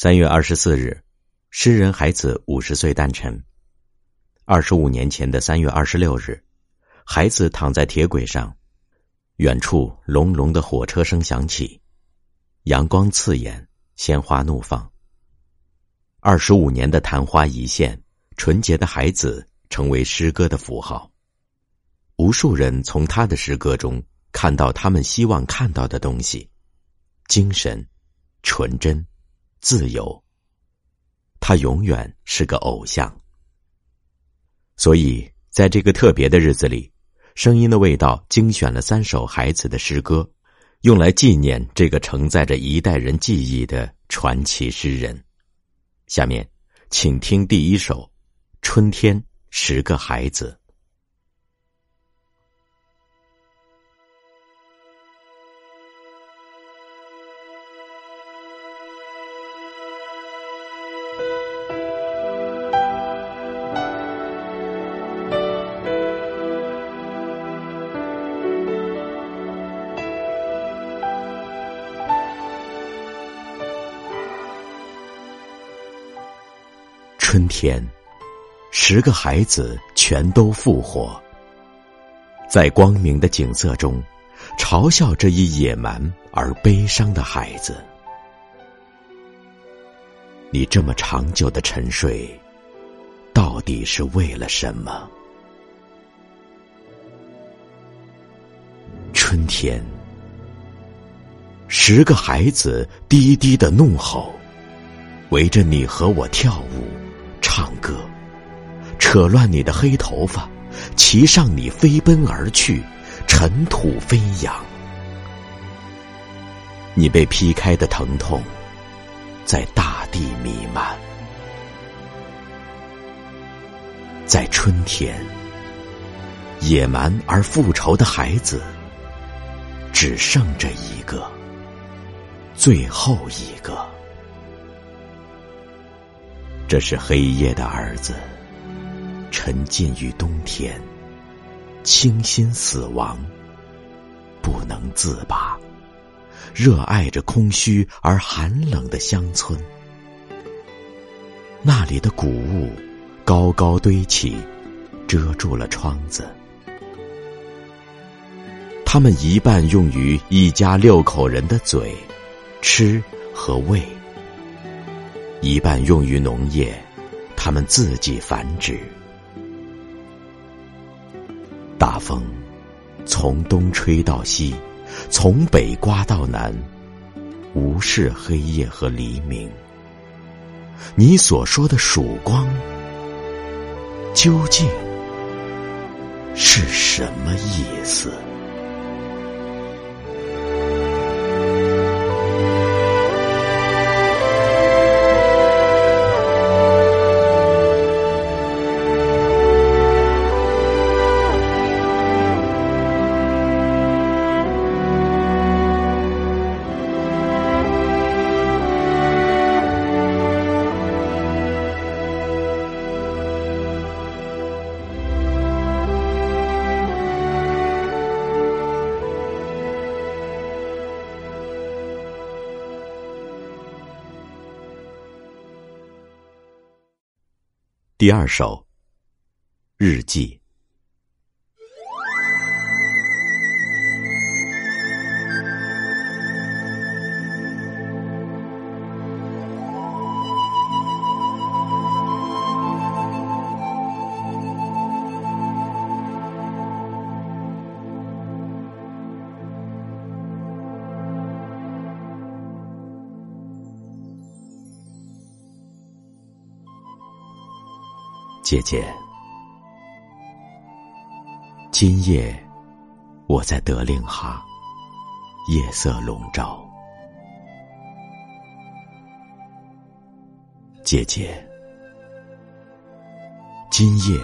三月二十四日，诗人海子五十岁诞辰。二十五年前的三月二十六日，海子躺在铁轨上，远处隆隆的火车声响起，阳光刺眼，鲜花怒放。二十五年的昙花一现，纯洁的孩子成为诗歌的符号。无数人从他的诗歌中看到他们希望看到的东西：精神、纯真。自由，他永远是个偶像。所以，在这个特别的日子里，声音的味道精选了三首孩子的诗歌，用来纪念这个承载着一代人记忆的传奇诗人。下面，请听第一首《春天十个孩子》。春天，十个孩子全都复活，在光明的景色中，嘲笑这一野蛮而悲伤的孩子。你这么长久的沉睡，到底是为了什么？春天，十个孩子低低的怒吼，围着你和我跳舞。唱歌，扯乱你的黑头发，骑上你飞奔而去，尘土飞扬。你被劈开的疼痛，在大地弥漫。在春天，野蛮而复仇的孩子，只剩这一个，最后一个。这是黑夜的儿子，沉浸于冬天，倾心死亡，不能自拔，热爱着空虚而寒冷的乡村。那里的谷物高高堆起，遮住了窗子。他们一半用于一家六口人的嘴，吃和喂。一半用于农业，他们自己繁殖。大风从东吹到西，从北刮到南，无视黑夜和黎明。你所说的曙光，究竟是什么意思？第二首，日记。姐姐，今夜我在德令哈，夜色笼罩。姐姐，今夜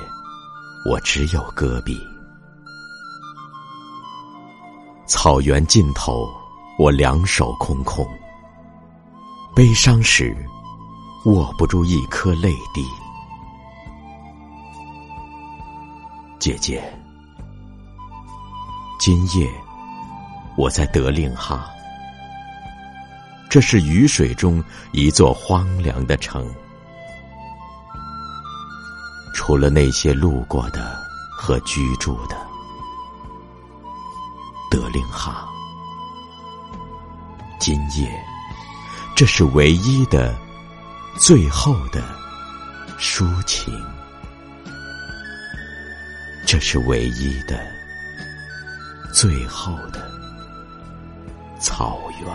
我只有戈壁，草原尽头，我两手空空，悲伤时握不住一颗泪滴。姐姐，今夜我在德令哈，这是雨水中一座荒凉的城。除了那些路过的和居住的，德令哈，今夜，这是唯一的、最后的抒情，这是唯一的、最后的草原。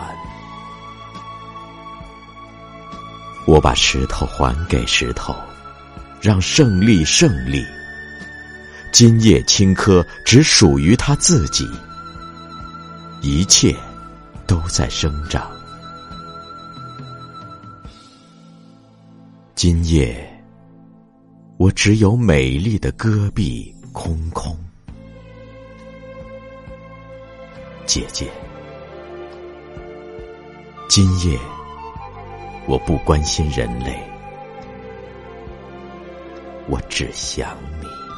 我把石头还给石头。让胜利胜利。今夜青稞只属于他自己，一切都在生长。今夜，我只有美丽的戈壁空空。姐姐，今夜我不关心人类。我只想你。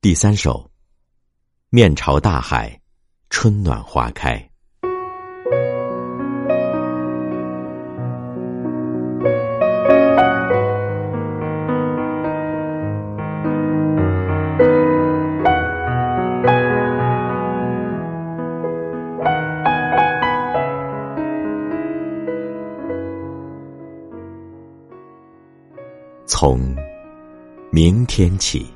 第三首，面朝大海，春暖花开。从明天起。